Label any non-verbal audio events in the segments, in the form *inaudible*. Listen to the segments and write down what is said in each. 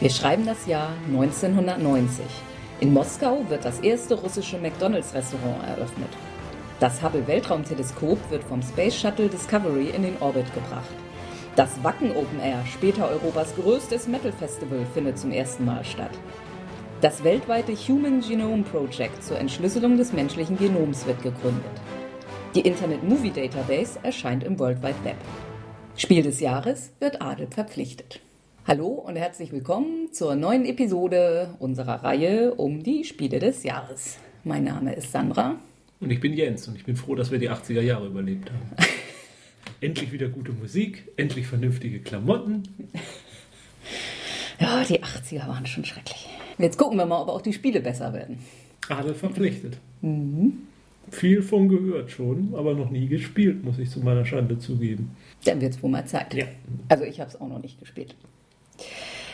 Wir schreiben das Jahr 1990. In Moskau wird das erste russische McDonalds-Restaurant eröffnet. Das Hubble-Weltraumteleskop wird vom Space Shuttle Discovery in den Orbit gebracht. Das Wacken Open Air, später Europas größtes Metal Festival, findet zum ersten Mal statt. Das weltweite Human Genome Project zur Entschlüsselung des menschlichen Genoms wird gegründet. Die Internet Movie Database erscheint im World Wide Web. Spiel des Jahres wird Adel verpflichtet. Hallo und herzlich willkommen zur neuen Episode unserer Reihe um die Spiele des Jahres. Mein Name ist Sandra. Und ich bin Jens und ich bin froh, dass wir die 80er Jahre überlebt haben. *laughs* endlich wieder gute Musik, endlich vernünftige Klamotten. Ja, die 80er waren schon schrecklich. Jetzt gucken wir mal, ob auch die Spiele besser werden. Adel verpflichtet. Mhm. Viel von gehört schon, aber noch nie gespielt, muss ich zu meiner Schande zugeben. Dann wird es wohl mal Zeit. Ja. Also ich habe es auch noch nicht gespielt.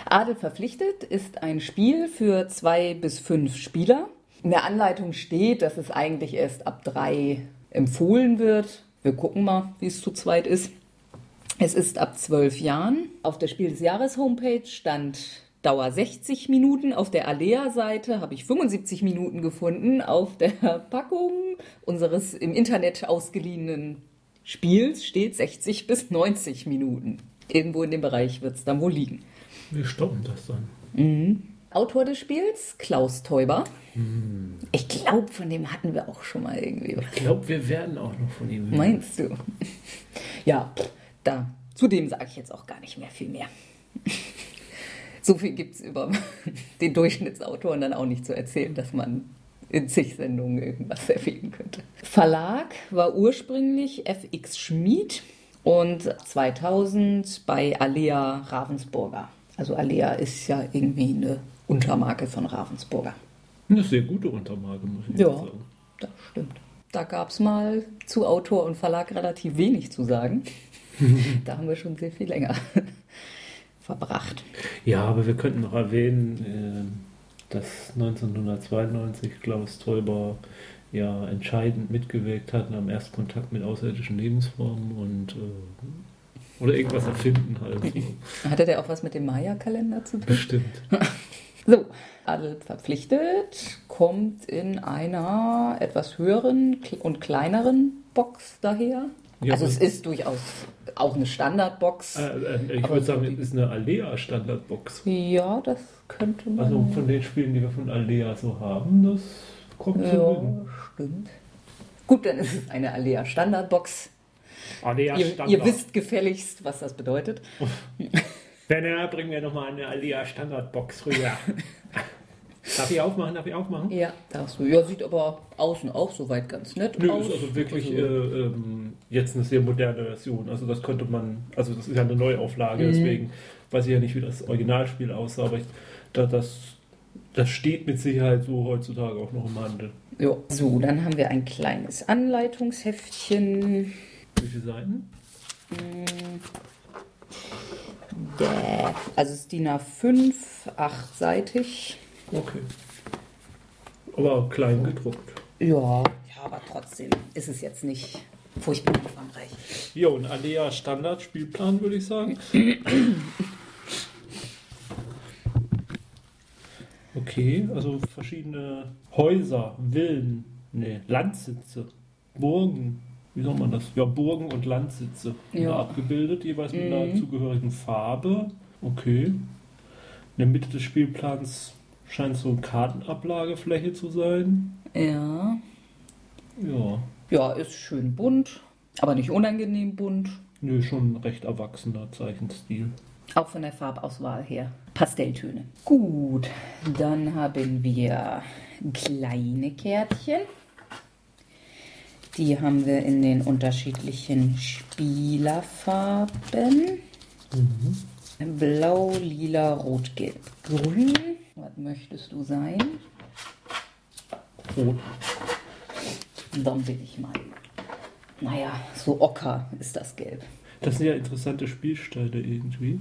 Adel verpflichtet ist ein Spiel für zwei bis fünf Spieler. In der Anleitung steht, dass es eigentlich erst ab drei empfohlen wird. Wir gucken mal, wie es zu zweit ist. Es ist ab zwölf Jahren. Auf der Spiel des Jahres Homepage stand Dauer 60 Minuten. Auf der Alea-Seite habe ich 75 Minuten gefunden. Auf der Packung unseres im Internet ausgeliehenen Spiels steht 60 bis 90 Minuten. Irgendwo in dem Bereich wird es dann wohl liegen. Wir stoppen das dann. Mhm. Autor des Spiels, Klaus Teuber. Mhm. Ich glaube, von dem hatten wir auch schon mal irgendwie. Ich glaube, wir werden auch noch von ihm hören. Meinst du? Ja, da. Zudem sage ich jetzt auch gar nicht mehr viel mehr. so viel gibt es über *laughs* den Durchschnittsautoren dann auch nicht zu erzählen, dass man in zig Sendungen irgendwas erwähnen könnte. Verlag war ursprünglich FX Schmid und 2000 bei Alea Ravensburger. Also Alea ist ja irgendwie eine Untermarke von Ravensburger. Eine sehr gute Untermarke, muss ich ja, sagen. Ja, das stimmt. Da gab es mal zu Autor und Verlag relativ wenig zu sagen. *laughs* da haben wir schon sehr viel länger *laughs* verbracht. Ja, aber wir könnten noch erwähnen, äh, dass 1992 Klaus Teuber ja entscheidend mitgewirkt hat am Erstkontakt mit außerirdischen Lebensformen und äh, oder irgendwas erfinden halt. So. *laughs* Hatte der auch was mit dem Maya-Kalender zu tun? Bestimmt. *laughs* so, Adel verpflichtet, kommt in einer etwas höheren und kleineren Box daher. Ja, also es ist durchaus auch eine Standardbox. Äh, äh, ich würde sagen, es ist eine Alea-Standardbox. Ja, das könnte man. Also von den Spielen, die wir von Alea so haben, das kommt ja, so hin. stimmt. Gut, dann ist es eine Alea Standardbox. Alea ihr, ihr wisst gefälligst, was das bedeutet. *laughs* Werner, bringen wir nochmal eine Alea Standardbox rüber. *laughs* Darf ich aufmachen? Darf ich aufmachen? Ja, darfst du. Ja, sieht aber außen auch soweit ganz nett Nö, aus. ist also wirklich also, äh, ähm, jetzt eine sehr moderne Version. Also das könnte man, also das ist ja eine Neuauflage, mhm. deswegen weiß ich ja nicht, wie das Originalspiel aussah, aber ich, da, das, das steht mit Sicherheit so heutzutage auch noch im Handel. Ja, so, dann haben wir ein kleines Anleitungsheftchen. Wie viele Seiten? Mhm. Yeah. Also es ist DIN A5, achtseitig. Okay. Aber klein gedruckt. Ja, ja, aber trotzdem ist es jetzt nicht furchtbar umfangreich. Ja, und Alea Standard Spielplan würde ich sagen. Okay, also verschiedene Häuser, Villen, nee, Landsitze, Burgen, wie soll man das? Ja, Burgen und Landsitze ja. abgebildet, jeweils mit mhm. einer zugehörigen Farbe. Okay. In der Mitte des Spielplans Scheint so eine Kartenablagefläche zu sein. Ja. Ja. Ja, ist schön bunt, aber nicht unangenehm bunt. Nö, schon ein recht erwachsener Zeichenstil. Auch von der Farbauswahl her. Pastelltöne. Gut, dann haben wir kleine Kärtchen. Die haben wir in den unterschiedlichen Spielerfarben. Mhm. Blau, lila, rot, gelb, grün. Was möchtest du sein? Rot. Dann will ich mal. Naja, so ocker ist das Gelb. Das sind ja interessante Spielsteine irgendwie.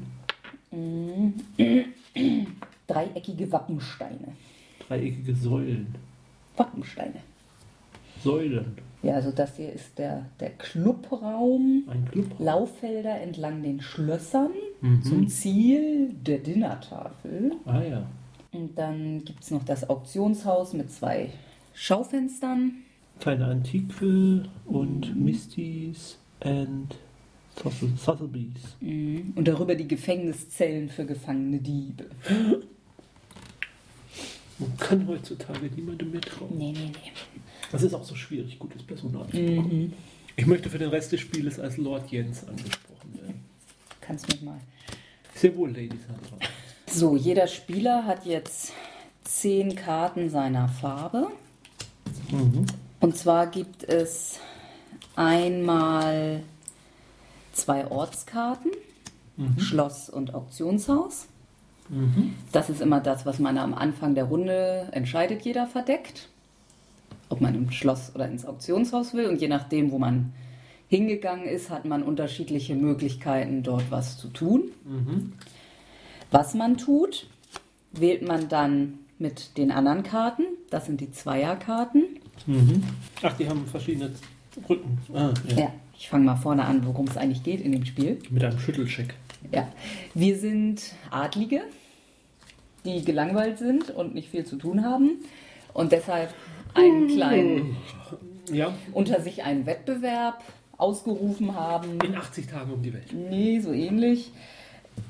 *clears throat* Dreieckige Wappensteine. Dreieckige Säulen. Wappensteine. Säulen. Ja, also das hier ist der, der Clubraum. Ein Clubraum. Lauffelder entlang den Schlössern. Mhm. zum Ziel der Dinnertafel. Ah ja. Und dann gibt es noch das Auktionshaus mit zwei Schaufenstern. Kleine Antiquil und Misties and Sotheby's. Mhm. Und darüber die Gefängniszellen für gefangene Diebe. Man kann heutzutage niemandem mehr trauen. Nee, nee, nee. Das ist auch so schwierig, gutes Personal zu Mhm. bekommen. Ich möchte für den Rest des Spieles als Lord Jens angesprochen werden. Kannst mich mal. Sehr wohl, Lady Sandra. So, jeder Spieler hat jetzt zehn Karten seiner Farbe. Mhm. Und zwar gibt es einmal zwei Ortskarten, Schloss und Auktionshaus. Mhm. Das ist immer das, was man am Anfang der Runde entscheidet, jeder verdeckt. Ob man ins Schloss oder ins Auktionshaus will. Und je nachdem, wo man hingegangen ist, hat man unterschiedliche Möglichkeiten, dort was zu tun. Mhm. Was man tut, wählt man dann mit den anderen Karten. Das sind die Zweierkarten. Mhm. Ach, die haben verschiedene Rücken. Ah, ja. Ja, ich fange mal vorne an, worum es eigentlich geht in dem Spiel. Mit einem Schüttelcheck. Ja, wir sind Adlige, die gelangweilt sind und nicht viel zu tun haben und deshalb einen kleinen, Ja, unter sich einen Wettbewerb ausgerufen haben. in 80 Tagen um die Welt. Nee, so ähnlich.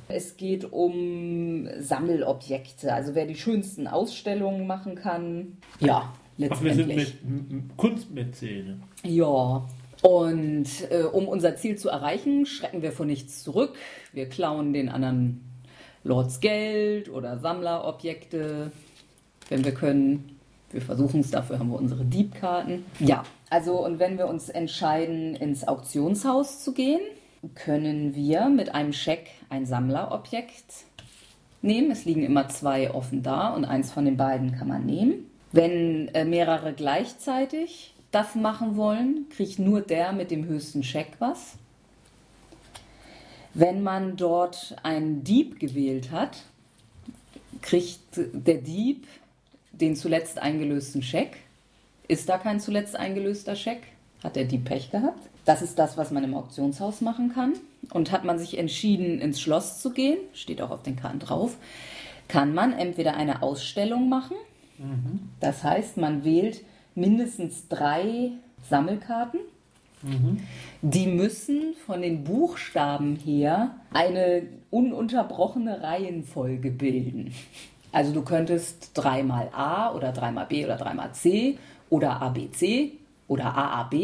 Es geht um Sammelobjekte, also wer die schönsten Ausstellungen machen kann. Ja, Ach, wir sind letztendlich. mit Kunstmäzene. Ja, und äh, um unser Ziel zu erreichen, schrecken wir vor nichts zurück. Wir klauen den anderen Lords Geld oder Sammlerobjekte, wenn wir können. Wir versuchen es, dafür haben wir unsere Diebkarten. Ja, also und wenn wir uns entscheiden, ins Auktionshaus zu gehen, können wir mit einem Scheck ein Sammlerobjekt nehmen. Es liegen immer zwei offen da und eins von den beiden kann man nehmen. Wenn äh, mehrere gleichzeitig das machen wollen, kriegt nur der mit dem höchsten Scheck was. Wenn man dort einen Dieb gewählt hat, kriegt der Dieb den zuletzt eingelösten Scheck. Ist da kein zuletzt eingelöster Scheck, hat der Dieb Pech gehabt. Das ist das, was man im Auktionshaus machen kann. Und hat man sich entschieden, ins Schloss zu gehen, steht auch auf den Karten drauf, kann man entweder eine Ausstellung machen. Das heißt, man wählt mindestens drei Sammelkarten. Die müssen von den Buchstaben her eine ununterbrochene Reihenfolge bilden. Also du könntest dreimal A oder dreimal B oder dreimal C oder ABC oder AAB.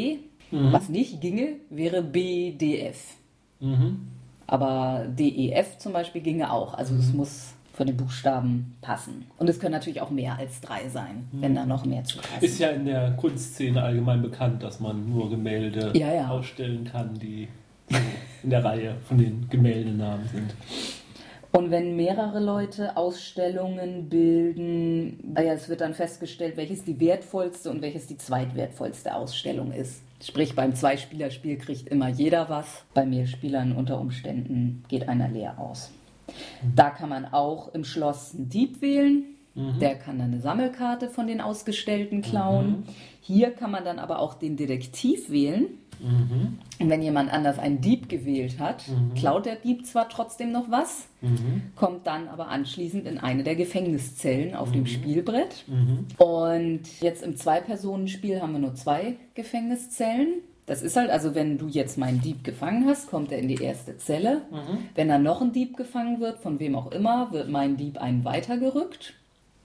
Was nicht ginge, wäre BDF. Mhm. Aber DEF zum Beispiel ginge auch. Also es muss von den Buchstaben passen. Und es können natürlich auch mehr als drei sein, wenn da noch mehr zu passen. Ist ja in der Kunstszene allgemein bekannt, dass man nur Gemälde Ja, ja. ausstellen kann, die in der Reihe von den Gemäldenamen sind. Und wenn mehrere Leute Ausstellungen bilden, naja, es wird dann festgestellt, welches die wertvollste und welches die zweitwertvollste Ausstellung ist. Sprich, beim Zweispielerspiel kriegt immer jeder was. Bei Mehrspielern unter Umständen geht einer leer aus. Da kann man auch im Schloss einen Dieb wählen. Der kann dann eine Sammelkarte von den Ausgestellten klauen. Hier kann man dann aber auch den Detektiv wählen. Und wenn jemand anders einen Dieb gewählt hat, klaut der Dieb zwar trotzdem noch was, kommt dann aber anschließend in eine der Gefängniszellen auf dem Spielbrett. Und jetzt im Zwei-Personen-Spiel haben wir nur zwei Gefängniszellen. Das ist halt, also wenn du jetzt meinen Dieb gefangen hast, kommt er in die erste Zelle. Wenn dann noch ein Dieb gefangen wird, von wem auch immer, wird mein Dieb einen weitergerückt.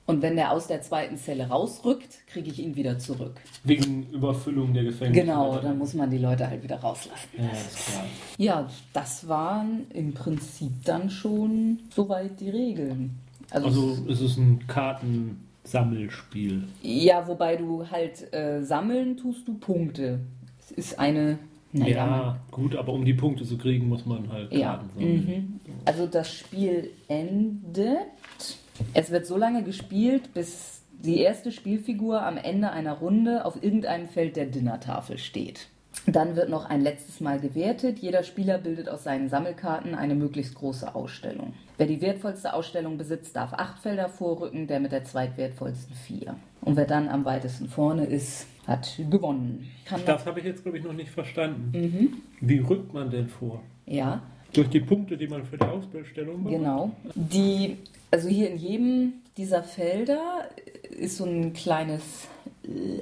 Und wenn der aus der zweiten Zelle rausrückt, kriege ich ihn wieder zurück. Wegen Überfüllung der Gefängnisse. Genau, dann muss man die Leute halt wieder rauslassen. Ja, klar. Ja, das waren im Prinzip dann schon soweit die Regeln. Also, Also es ist ein Kartensammelspiel. ja, wobei du halt äh, sammeln tust du Punkte. Es ist eine, naja, ja, gut, aber um die Punkte zu kriegen, muss man halt ja. Karten sammeln. Mhm. Also das Spiel endet. Es wird so lange gespielt, bis die erste Spielfigur am Ende einer Runde auf irgendeinem Feld der Dinnertafel steht. Dann wird noch ein letztes Mal gewertet. Jeder Spieler bildet aus seinen Sammelkarten eine möglichst große Ausstellung. Wer die wertvollste Ausstellung besitzt, darf acht Felder vorrücken, der mit der zweitwertvollsten vier. Und wer dann am weitesten vorne ist, hat gewonnen. Kann Das habe ich jetzt, glaube ich, noch nicht verstanden. Mhm. Wie rückt man denn vor? ja, Durch die Punkte, die man für die Ausbildstellung macht? Genau. Die, also hier in jedem dieser Felder ist so ein kleines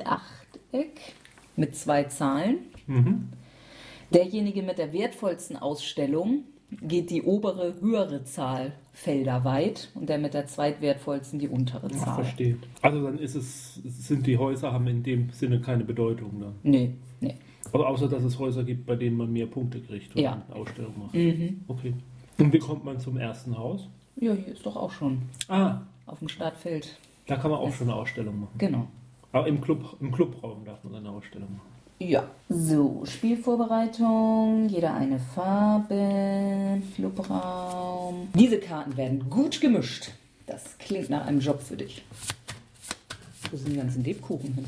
Achteck mit zwei Zahlen. Mhm. Derjenige mit der wertvollsten Ausstellung geht die obere, höhere Zahl Felder weit und der mit der zweitwertvollsten die untere Zahl. verstehe. Also dann ist es, sind die Häuser haben in dem Sinne keine Bedeutung dann. Nee, nee. Also außer dass es Häuser gibt, bei denen man mehr Punkte kriegt, wenn Ja. eine Ausstellung macht. Mhm. Okay. Und wie kommt man zum ersten Haus? Ja, hier ist doch auch schon Ah, auf dem Startfeld. da kann man auch schon eine Ausstellung machen. Genau. Aber im, Club, im Clubraum darf man eine Ausstellung machen. Ja. So, Spielvorbereitung, jeder eine Farbe, Clubraum. Diese Karten werden gut gemischt. Das klingt nach einem Job für dich. Wo sind die ganzen Lebkuchen hin?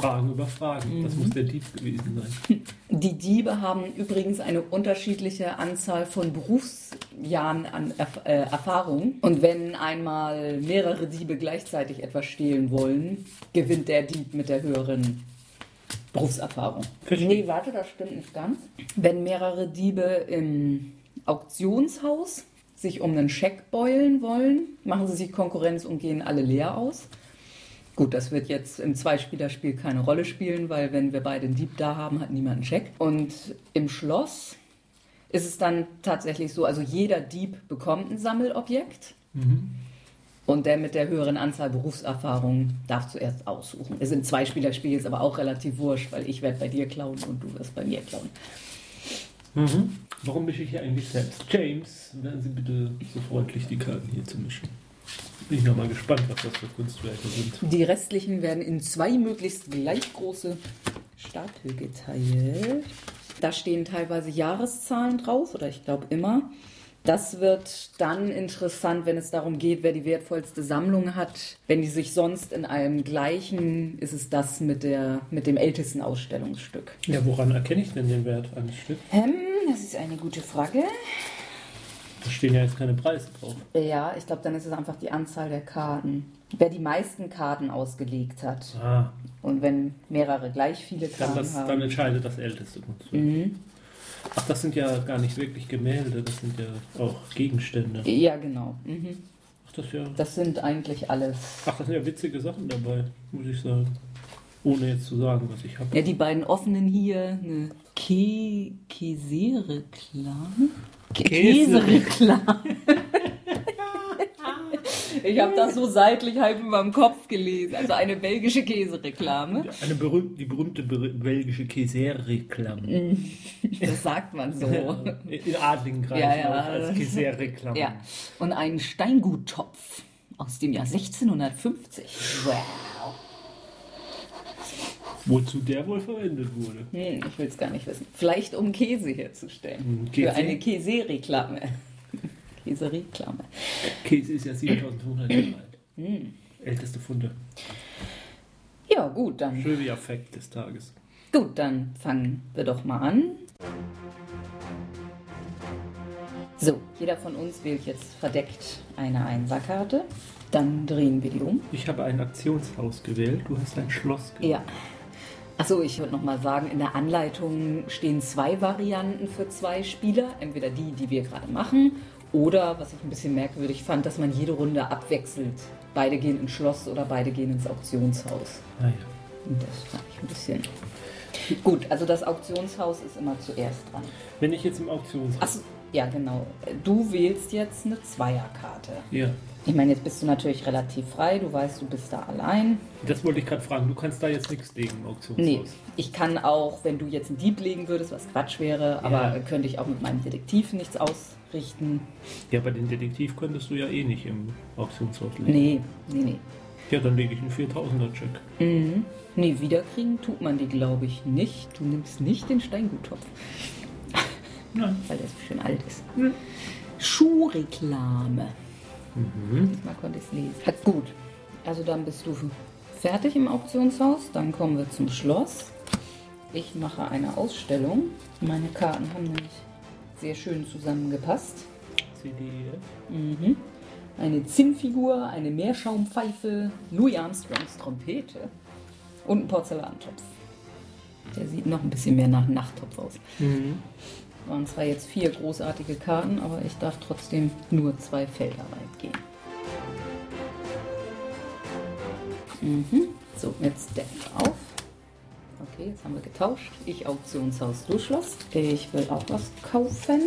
Fragen über Fragen. Das Mhm. muss der Dieb gewesen sein. *laughs* Die Diebe haben übrigens eine unterschiedliche Anzahl von Berufsjahren an Erf äh, Erfahrung. Und wenn einmal mehrere Diebe gleichzeitig etwas stehlen wollen, gewinnt der Dieb mit der höheren Berufserfahrung. Verstehe. Nee, warte, das stimmt nicht ganz. Wenn mehrere Diebe im Auktionshaus sich um einen Scheck beulen wollen, machen sie sich Konkurrenz und gehen alle leer aus. Gut, das wird jetzt im Zweispielerspiel keine Rolle spielen, weil wenn wir beide einen Dieb da haben, hat niemand einen Check. Und im Schloss ist es dann tatsächlich so, also jeder Dieb bekommt ein Sammelobjekt und der mit der höheren Anzahl Berufserfahrung darf zuerst aussuchen. Ist im Zweispielerspiel jetzt aber auch relativ wurscht, weil ich werde bei dir klauen und du wirst bei mir klauen. Mhm. Warum mische ich hier eigentlich selbst? James, wären Sie bitte so freundlich, die Karten hier zu mischen. Bin ich nochmal gespannt, was das für Kunstwerke sind. Die restlichen werden in zwei möglichst gleich große Stapel geteilt. Da stehen teilweise Jahreszahlen drauf, oder ich glaube immer. Das wird dann interessant, wenn es darum geht, wer die wertvollste Sammlung hat. Wenn die sich sonst in einem gleichen, ist es das mit, der, mit dem ältesten Ausstellungsstück. Ja, woran erkenne ich denn den Wert eines Stücks? Ähm, das ist eine gute Frage. Da stehen ja jetzt keine Preise drauf. Ja, ich glaube, dann ist es einfach die Anzahl der Karten. Wer die meisten Karten ausgelegt hat. Ah, Und wenn mehrere gleich viele dann, Karten das, haben. dann entscheidet das älteste. Mhm. Ach, das sind ja gar nicht wirklich Gemälde, das sind ja auch Gegenstände. Ja, genau. Mhm. Ach, das, ja, Das sind eigentlich alles. ach, das sind ja witzige Sachen dabei, muss ich sagen. Ohne jetzt zu sagen, was ich habe. Ja, die beiden offenen hier, eine Ke Käse-Reklame? Ke- Käse. Käse-Reklame. *laughs* ich habe das so seitlich halb über dem Kopf gelesen. Also eine belgische Käsereklame. Eine berühmte, die berühmte ber- belgische Käser-Reklame. Das sagt man so. In adligen Kreisen Ja, ja. als Käser-Reklame. Ja. Und einen Steinguttopf aus dem Jahr 1650. Wow. Wozu der wohl verwendet wurde. Hm, ich will es gar nicht wissen. Vielleicht um Käse herzustellen. Hm, Käse? Für eine Käse-Reklame. *laughs* Käse-Reklame. Käse ist ja 7500 Jahre alt. Hm. Älteste Funde. Ja, gut, dann. Trivia-Fact des Tages. Gut, dann fangen wir doch mal an. So, jeder von uns wählt jetzt verdeckt eine Einserkarte. Dann drehen wir die um. Ich habe ein Aktionshaus gewählt, du hast ein Schloss gewählt. Ja. Achso, ich würde noch mal sagen, in der Anleitung stehen zwei Varianten für zwei Spieler. Entweder die, die wir gerade machen, oder, was ich ein bisschen merkwürdig fand, dass man jede Runde abwechselt. Beide gehen ins Schloss oder beide gehen ins Auktionshaus. Ah, ja. Und das fand ich ein bisschen... Gut, also das Auktionshaus ist immer zuerst dran. Wenn ich jetzt im Auktionshaus... Achso, ja genau. Du wählst jetzt eine Zweierkarte. Ja, Ich meine, jetzt bist du natürlich relativ frei. Du weißt, du bist da allein. das wollte ich gerade fragen. Du kannst da jetzt nichts legen im Auktionshaus. Nee, ich kann auch, wenn du jetzt einen Dieb legen würdest, was Quatsch wäre, aber Ja. könnte ich auch mit meinem Detektiv nichts ausrichten. Ja, bei den Detektiv könntest du ja eh nicht im Auktionshaus legen. Nee, nee, nee. Ja, dann lege ich einen 4000er-Check. Mhm. Nee, wiederkriegen tut man die, glaube ich, nicht. Du nimmst nicht den Steinguttopf, Nein. weil der so schön alt ist. Schuhreklame. Mhm. Diesmal konnte ich es lesen. Hat gut. Also dann bist du fertig im Auktionshaus. Dann kommen wir zum Schloss. Ich mache eine Ausstellung. Meine Karten haben nämlich sehr schön zusammengepasst. CDF. Mhm. Eine Zinnfigur, eine Meerschaumpfeife, Louis Armstrongs Trompete und ein Porzellantopf. Der sieht noch ein bisschen mehr nach Nachttopf aus. Mhm. Waren zwar jetzt vier großartige Karten, aber ich darf trotzdem nur zwei Felder weit gehen. Mhm. So, jetzt Deck auf. Okay, jetzt haben wir getauscht. Ich Auktionshaus du Schloss. Ich will auch was kaufen.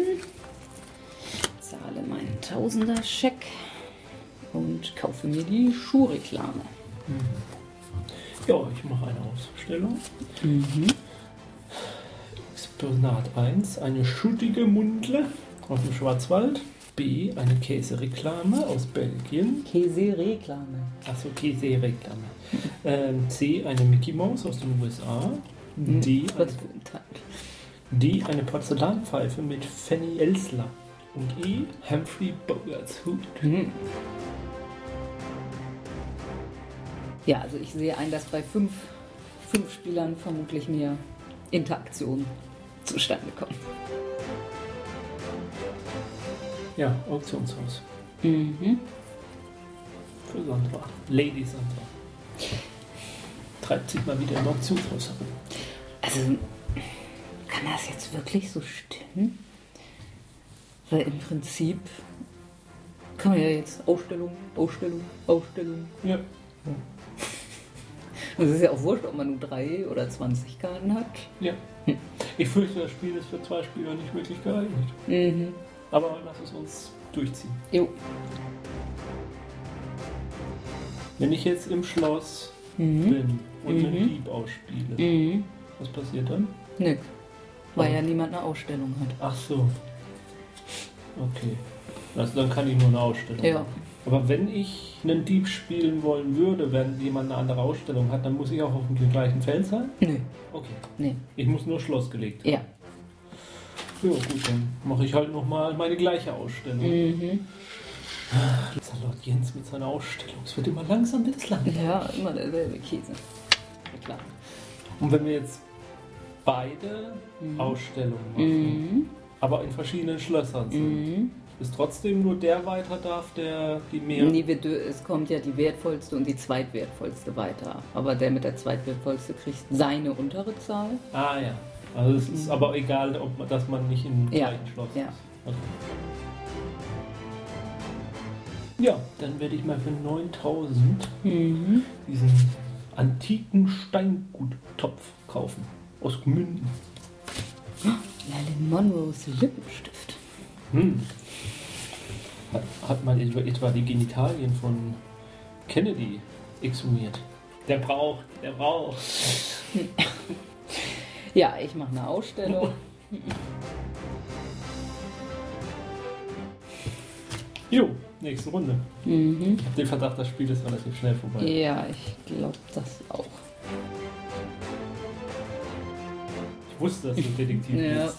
Zahle meinen Tausender-Scheck und kaufe mir die Schuhreklame. Ja, ich mache eine Ausstellung. Mhm. Exponat 1, eine schuttige Mundle aus dem Schwarzwald. B, eine Käsereklame aus Belgien. Käse-Reklame. Achso, Käsereklame. Ähm, C, eine Mickey Mouse aus den USA. D, Teil. D, eine Porzellanpfeife mit Fanny Elsler. Und E, Humphrey Bogarts Hut. Mhm. Ja, also ich sehe ein, dass bei fünf, fünf Spielern vermutlich mehr Interaktion zustande kommt. Ja, Auktionshaus. Mhm. Für Sandra. Lady Sandra. Treibt sich mal wieder im Auktionshaus herum. Also, kann das jetzt wirklich so stimmen? Weil im Prinzip kann man ja jetzt Ausstellung, Ausstellung, Ausstellung. Ja. *laughs* Es ist ja auch wurscht, ob man nur drei oder 20 Karten hat. Ja. Ich fürchte, das Spiel ist für zwei Spieler nicht wirklich geeignet. Mhm. Aber lass es uns durchziehen. Jo. Wenn ich jetzt im Schloss Mhm. bin und einen Mhm. Dieb ausspiele, Mhm. was passiert dann? Nix. Weil Oh. ja niemand eine Ausstellung hat. Ach so. Okay. Also dann kann ich nur eine Ausstellung Ja. machen. Aber wenn ich einen Dieb spielen wollen würde, wenn jemand eine andere Ausstellung hat, dann muss ich auch auf dem gleichen Feld sein? Nö. Okay. Nee. Ich muss nur Schloss gelegt haben. Ja. Ja, gut, dann mache ich halt nochmal meine gleiche Ausstellung. Mhm. Dieser Lord Jens mit seiner Ausstellung. Es wird immer langsam, wird es lang. Ja, immer derselbe Käse. Ja, klar. Und wenn wir jetzt beide Mhm. Ausstellungen machen, Mhm. aber in verschiedenen Schlössern sind, Mhm. Ist trotzdem nur der weiter darf, der die mehr. Nee, es kommt ja die wertvollste und die zweitwertvollste weiter. Aber der mit der zweitwertvollste kriegt seine untere Zahl. Ah ja. Also es ist Mhm. aber egal, ob man, dass man nicht im Ja, gleichen Schloss ja. ist. Okay. Ja, dann werde ich mal für 9000 Mhm. diesen antiken Steinguttopf kaufen. Aus Gmünden. *gasps* Marilyn Monroes Lippenstift. Hm. Hat, hat man etwa, die Genitalien von Kennedy exhumiert? Der braucht, der braucht. Ja, ich mache eine Ausstellung. *laughs* Jo, nächste Runde. Mhm. Ich habe den Verdacht, das Spiel ist relativ schnell vorbei. Ja, ich glaube das auch. Ich wusste, dass du Detektiv Ja.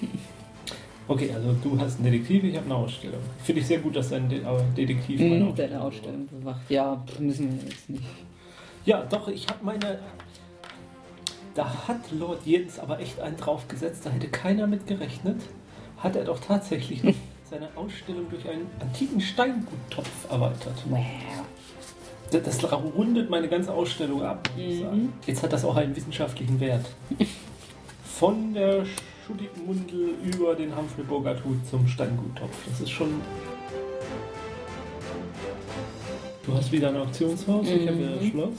*laughs* Okay, also du hast einen Detektiv, ich habe eine Ausstellung. Finde ich sehr gut, dass dein De äh, Detektiv meine Ausstellung deine Ausstellung bewacht. Ja, müssen wir jetzt nicht. Ja, doch, ich habe meine. Da hat Lord Jens aber echt einen draufgesetzt, da hätte keiner mit gerechnet. Hat er doch tatsächlich *laughs* seine Ausstellung durch einen antiken Steinguttopf erweitert. Wow. Das, das rundet meine ganze Ausstellung ab. muss ich Mhm. sagen. Jetzt hat das auch einen wissenschaftlichen Wert. *laughs* Von der schuttigen Mundel über den Bogart Hut zum Steinguttopf. Das ist schon. Du hast wieder ein Auktionshaus, ich habe das Mhm. Schloss.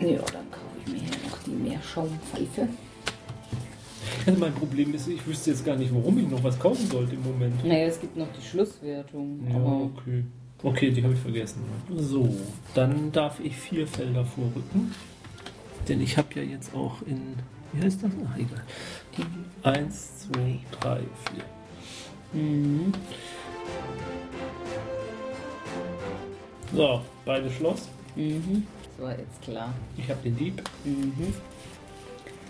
Ja, dann kaufe ich mir hier noch die Meerschaumpfeife. Also mein Problem ist, ich wüsste jetzt gar nicht, warum ich noch was kaufen sollte im Moment. Naja, es gibt noch die Schlusswertung. Ja, okay. Okay, die habe ich vergessen. So, dann darf ich vier Felder vorrücken. Denn ich habe ja jetzt auch in. Wie heißt das? Ach, egal. Eins, zwei, drei, vier. Mhm. So, beide Schloss. Mhm. So, jetzt klar. Ich habe den Dieb. Mhm.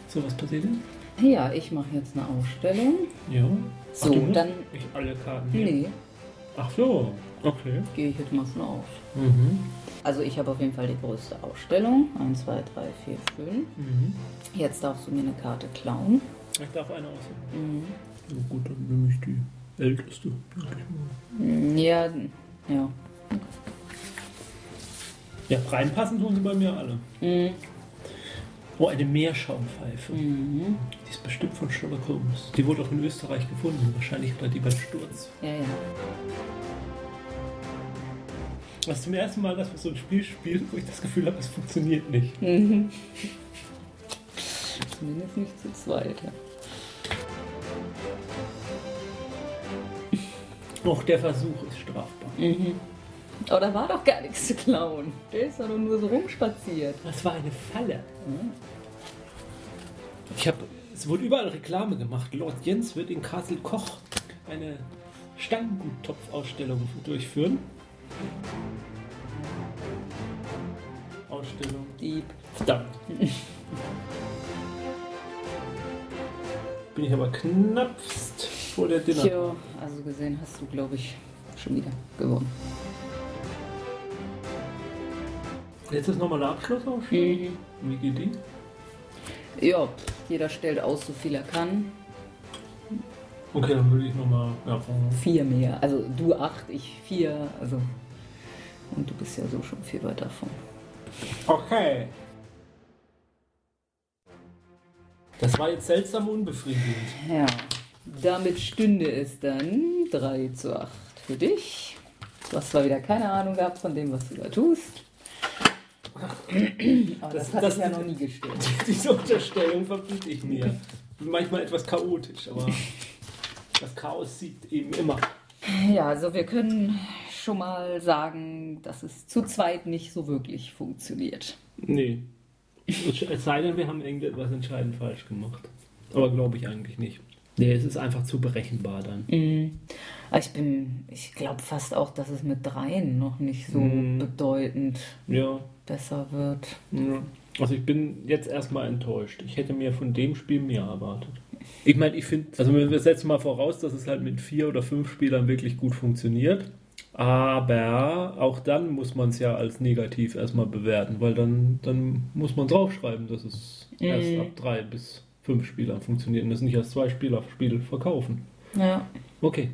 So, was passiert denn? Ja, ich mache jetzt eine Ausstellung. Ja. So, musst dann. nicht alle Karten nehmen. Nee, Ach so, okay. gehe ich jetzt mal von aus. Mhm. Also ich habe auf jeden Fall die größte Ausstellung. 1, 2, 3, 4, 5. Mhm. Jetzt darfst du mir eine Karte klauen. Ich darf eine aussuchen. Mhm. Ja, gut, dann nehme ich die älteste. Mm, Ja, ja. Ja, reinpassen tun sie bei mir alle. Mhm. Oh, eine Meerschaumpfeife. Mhm. Die ist bestimmt von Sherlock Holmes. Die wurde auch in Österreich gefunden. Wahrscheinlich hat er die beim Sturz. Ja, ja. Das ist zum ersten Mal, dass wir so ein Spiel spielen, wo ich das Gefühl habe, es funktioniert nicht. Mhm. Zumindest nicht zu zweit. Ja. Auch der Versuch ist strafbar. Mhm. Aber da war doch gar nichts zu klauen. Der ist doch nur so rumspaziert. Das war eine Falle. Mhm. Ich habe, es wurde überall Reklame gemacht. Lord Jens wird in Castle Koch eine Steinguttopfausstellung durchführen. Dieb. Verdammt. Bin ich aber knappst vor der Dinner. Tja, also gesehen hast du, glaube ich, schon wieder gewonnen. Jetzt ist nochmal der Abschlussausstellung. Mhm. Wie geht die? Ja, jeder stellt aus, so viel er kann. Okay, dann würde ich nochmal. Ja. Vier mehr. Also du acht, ich vier. Also. Und du bist ja so schon viel weiter davon. Okay. Das war jetzt seltsam unbefriedigend. Ja. Damit stünde es dann 3 zu 8 für dich. Du hast zwar wieder keine Ahnung gehabt von dem, was du da tust. Aber das, das hat das, ja noch nie gestört. *laughs* Diese Unterstellung verbiete ich mir. Manchmal etwas chaotisch, aber *laughs* das Chaos sieht eben immer. Ja, also wir können schon mal sagen, dass es zu zweit nicht so wirklich funktioniert. Nee. Es sei denn, wir haben irgendetwas entscheidend falsch gemacht. Aber glaube ich eigentlich nicht. Nee, es ist einfach zu berechenbar dann. Mm. Ich bin, ich glaube fast auch, dass es mit dreien noch nicht so mm. bedeutend ja. besser wird. Ja. Also ich bin jetzt erstmal enttäuscht. Ich hätte mir von dem Spiel mehr erwartet. Ich meine, ich finde, also wir setzen mal voraus, dass es halt mit vier oder fünf Spielern wirklich gut funktioniert. Aber auch dann muss man es ja als negativ erstmal bewerten, weil dann, dann muss man draufschreiben, dass es mm. erst ab drei bis fünf Spielern funktioniert und das nicht als zwei Spieler Spiel verkaufen. Ja. Okay.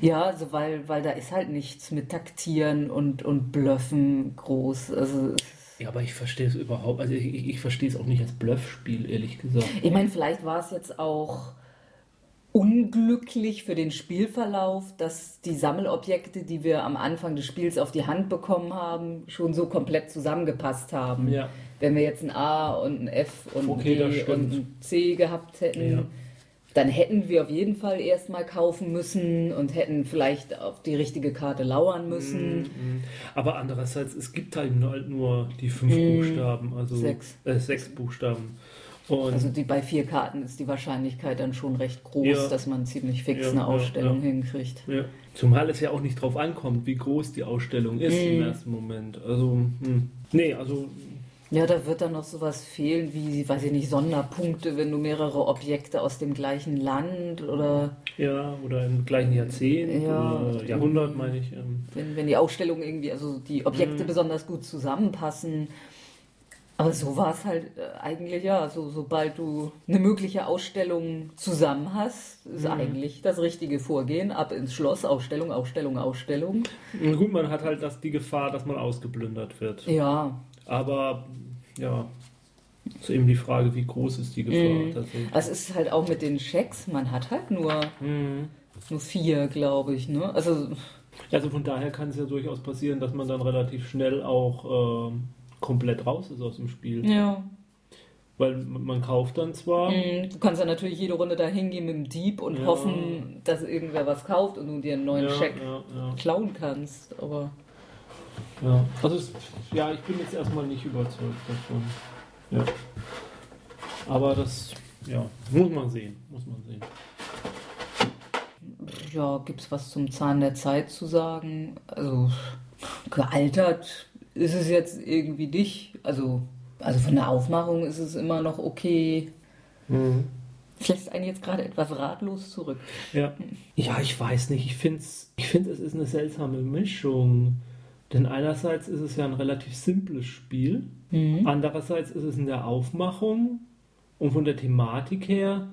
Ja, also weil, weil da ist halt nichts mit Taktieren und, und Bluffen groß. Also ja, aber ich verstehe es überhaupt, also ich, ich verstehe es auch nicht als Bluffspiel, ehrlich gesagt. Ich meine, vielleicht war es jetzt auch unglücklich für den Spielverlauf, dass die Sammelobjekte, die wir am Anfang des Spiels auf die Hand bekommen haben, schon so komplett zusammengepasst haben. Ja. Wenn wir jetzt ein A und ein F und okay, ein B und ein C gehabt hätten, ja. dann hätten wir auf jeden Fall erstmal kaufen müssen und hätten vielleicht auf die richtige Karte lauern müssen. Mm, Aber andererseits, es gibt halt nur die fünf mm, Buchstaben, also sechs, äh, sechs Buchstaben. Und also die, bei vier Karten ist die Wahrscheinlichkeit dann schon recht groß, ja. dass man ziemlich fix ja, eine Ausstellung ja, hinkriegt. Zumal es ja auch nicht drauf ankommt, wie groß die Ausstellung ist mhm. im ersten Moment. Also, hm. nee, also. Ja, da wird dann noch sowas fehlen wie, weiß ich nicht, Sonderpunkte, wenn du mehrere Objekte aus dem gleichen Land oder. Ja, oder im gleichen Jahrzehnt oder Jahrhundert, meine ich. Ähm. Wenn, wenn die Ausstellung irgendwie, also die Objekte mhm. besonders gut zusammenpassen aber so war es halt äh, eigentlich, ja, so, sobald du eine mögliche Ausstellung zusammen hast, ist mhm. eigentlich das richtige Vorgehen. Ab ins Schloss, Ausstellung, Ausstellung, Ausstellung. Gut, man hat halt das, die Gefahr, dass man ausgeplündert wird. Ja. Aber, ja, ist eben die Frage, wie groß ist die Gefahr mhm. tatsächlich. Es ist halt auch mit den Schecks, man hat halt nur, mhm. nur vier, glaube ich, ne? Also, also von daher kann es ja durchaus passieren, dass man dann relativ schnell auch... Ähm, komplett raus ist aus dem Spiel. Ja. Weil man kauft dann zwar. Mm, du kannst dann natürlich jede Runde da hingehen mit dem Dieb und ja. hoffen, dass irgendwer was kauft und du dir einen neuen ja, Scheck ja, klauen kannst. Aber. Ja, also es, ja, ich bin jetzt erstmal nicht überzeugt davon. Ja. Aber das, ja, muss man sehen. Muss man sehen. Ja, gibt es was zum Zahn der Zeit zu sagen? Also gealtert ist es jetzt irgendwie nicht. Also, also von der Aufmachung ist es immer noch okay. Mhm. Lässt einen jetzt gerade etwas ratlos zurück. Ja, ja ich weiß nicht. Ich finde, ich find, es ist eine seltsame Mischung. Denn einerseits ist es ja ein relativ simples Spiel. Mhm. Andererseits ist es in der Aufmachung und von der Thematik her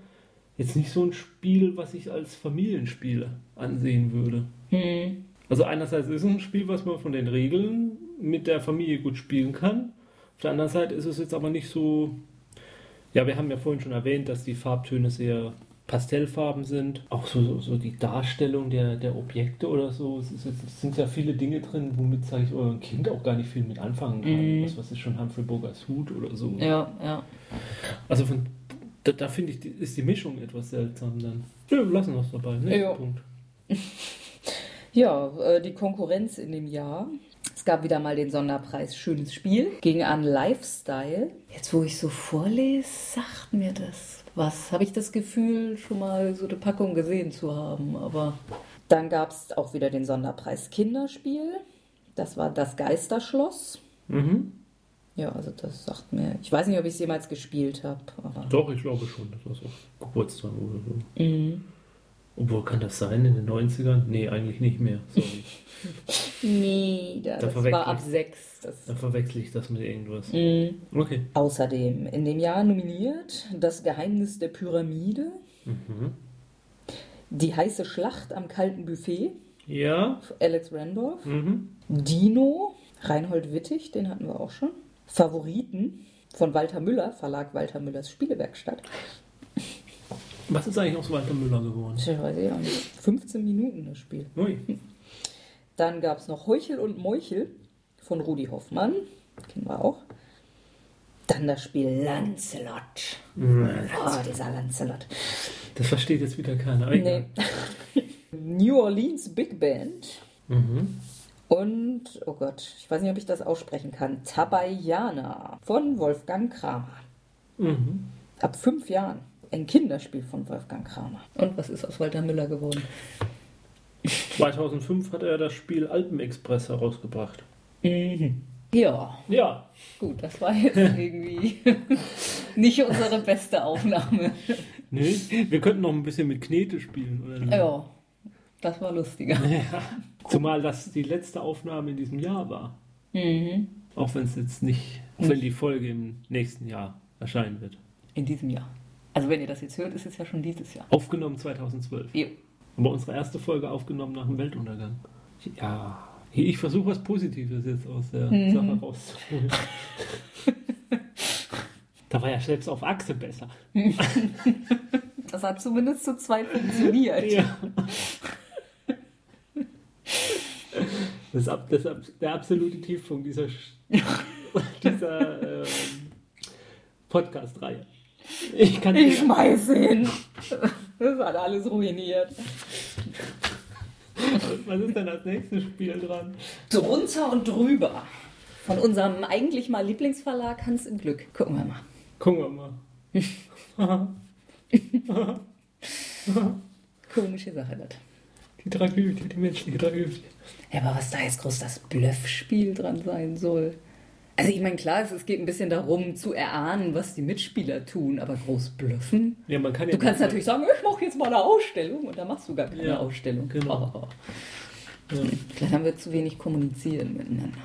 jetzt nicht so ein Spiel, was ich als Familienspiel ansehen würde. Mhm. Also einerseits ist es ein Spiel, was man von den Regeln mit der Familie gut spielen kann. Auf der anderen Seite ist es jetzt aber nicht so. Ja, wir haben ja vorhin schon erwähnt, dass die Farbtöne sehr Pastellfarben sind. Auch so, so, so die Darstellung der, der Objekte oder so. Es, jetzt, es sind ja viele Dinge drin, womit, sage ich, euer Kind auch gar nicht viel mit anfangen kann. Mhm. Was, was ist schon Humphrey Bogars Hut oder so. Ja, ja. Also von, da, da finde ich, ist die Mischung etwas seltsam dann. Ja, wir lassen das dabei. Nächster Ja. Punkt. *laughs* Ja, äh, die Konkurrenz in dem Jahr. Es gab wieder mal den Sonderpreis Schönes Spiel gegen an Lifestyle. Jetzt, wo ich so vorlese, sagt mir das was. Habe ich das Gefühl, schon mal so eine Packung gesehen zu haben. Aber dann gab es auch wieder den Sonderpreis Kinderspiel. Das war das Geisterschloss. Mhm. Ja, also das sagt mir. Ich weiß nicht, ob ich es jemals gespielt habe. Doch, ich glaube schon. Das war so Geburtstag oder so. Mhm. Obwohl, kann das sein in den 90ern? Nee, eigentlich nicht mehr. Sorry. *laughs* Nee, da, Da das war ab ich- sechs. Das, Dann verwechsel ich das mit irgendwas. Mhm. Okay. Außerdem in dem Jahr nominiert Das Geheimnis der Pyramide, Mhm. Die heiße Schlacht am kalten Buffet, Ja. Alex Randolph, Mhm. Dino, Reinhold Wittig, den hatten wir auch schon, Favoriten von Walter Müller, Verlag Walter Müllers Spielewerkstatt. Was ist eigentlich aus Walter Müller geworden? Tja, weiß ich auch nicht. 15 Minuten das Spiel. Ui. Dann gab es noch Heuchel und Meuchel von Rudi Hoffmann, kennen wir auch. Dann das Spiel Lancelot. Oh, dieser Lancelot. Das versteht jetzt wieder keiner. Nee. *laughs* New Orleans Big Band. Mhm. Und, oh Gott, ich weiß nicht, ob ich das aussprechen kann. Tabayana von Wolfgang Kramer. Mhm. Ab fünf Jahren. Ein Kinderspiel von Wolfgang Kramer. Und was ist aus Walter Müller geworden? 2005 hat er das Spiel Alpenexpress herausgebracht. Ja, Ja. gut, das war jetzt *laughs* irgendwie nicht unsere beste Aufnahme. Nee, wir könnten noch ein bisschen mit Knete spielen. Oder nicht? Ja, das war lustiger. Zumal das die letzte Aufnahme in diesem Jahr war. Mhm. Auch wenn es jetzt nicht, auch wenn die Folge im nächsten Jahr erscheinen wird. In diesem Jahr. Also wenn ihr das jetzt hört, ist es ja schon dieses Jahr. Aufgenommen 2012. Jo. Aber unsere erste Folge aufgenommen nach dem Weltuntergang. Ja, ich versuche was Positives jetzt aus der Mhm. Sache rauszuholen. *laughs* da war ja selbst auf Achse besser. *laughs* Das hat zumindest zu zweit funktioniert. Ja. Das ist ab, das ist der absolute Tiefpunkt dieser, *laughs* dieser ähm, Podcast-Reihe. Ich kann Ich schmeiß ihn. Das hat alles ruiniert. Was ist denn als nächstes Spiel dran? Drunter und drüber. Von unserem eigentlich mal Lieblingsverlag Hans im Glück. Gucken wir mal. Gucken wir mal. *laughs* Komische Sache, das. Die Tragödie, die menschliche Tragödie. Ja, aber was da jetzt groß das Bluffspiel dran sein soll. Also ich meine, klar, es, geht ein bisschen darum zu erahnen, was die Mitspieler tun, aber groß bluffen? Ja, man kann ja Du kannst natürlich sagen, ich mache jetzt mal eine Ausstellung und dann machst du gar keine Ja, Ausstellung. genau. Oh. Ja. Vielleicht haben wir zu wenig kommunizieren miteinander.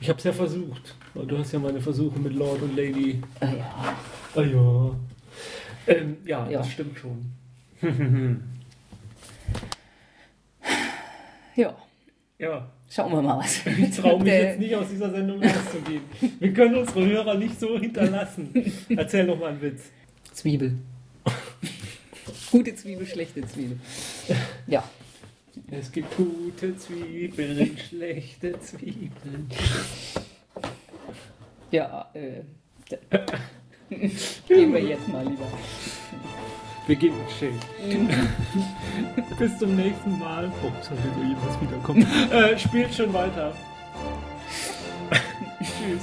Ich habe es ja versucht. weil Du hast ja meine Versuche mit Lord und Lady. Ah ja. Ah ja. Ähm, ja, Ja. das stimmt schon. *laughs* *laughs* Ja, Ja, schauen wir mal was. *laughs* ich traue mich jetzt nicht aus dieser Sendung rauszugehen. Wir können unsere Hörer nicht so hinterlassen. Erzähl noch mal einen Witz. Zwiebel. *laughs* Gute Zwiebel, schlechte Zwiebel. Ja. Es gibt gute Zwiebeln, schlechte Zwiebeln. Ja, äh. *laughs* Gehen wir jetzt mal lieber. Wir gehen schön. *laughs* Bis zum nächsten Mal. Oh, sollte so jemals wiederkommen. äh, spielt schon weiter. *laughs* Tschüss.